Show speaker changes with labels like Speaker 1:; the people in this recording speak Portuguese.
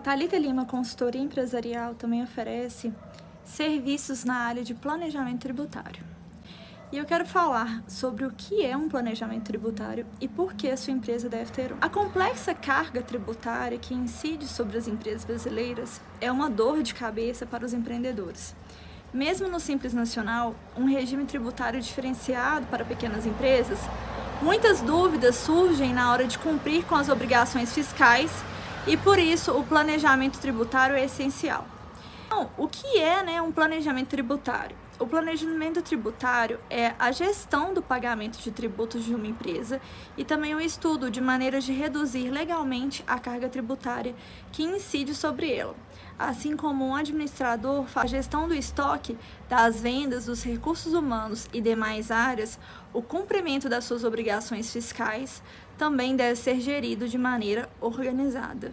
Speaker 1: Thalita Lima Consultoria Empresarial também oferece serviços na área de planejamento tributário. E eu quero falar sobre o que é um planejamento tributário e por que a sua empresa deve ter um. A complexa carga tributária que incide sobre as empresas brasileiras é uma dor de cabeça para os empreendedores. Mesmo no Simples Nacional, um regime tributário diferenciado para pequenas empresas, muitas dúvidas surgem na hora de cumprir com as obrigações fiscais e por isso o planejamento tributário é essencial. Então, o que é né, um planejamento tributário? O planejamento tributário é a gestão do pagamento de tributos de uma empresa e também o estudo de maneiras de reduzir legalmente a carga tributária que incide sobre ela. Assim como um administrador faz a gestão do estoque, das vendas, dos recursos humanos e demais áreas, o cumprimento das suas obrigações fiscais também deve ser gerido de maneira organizada.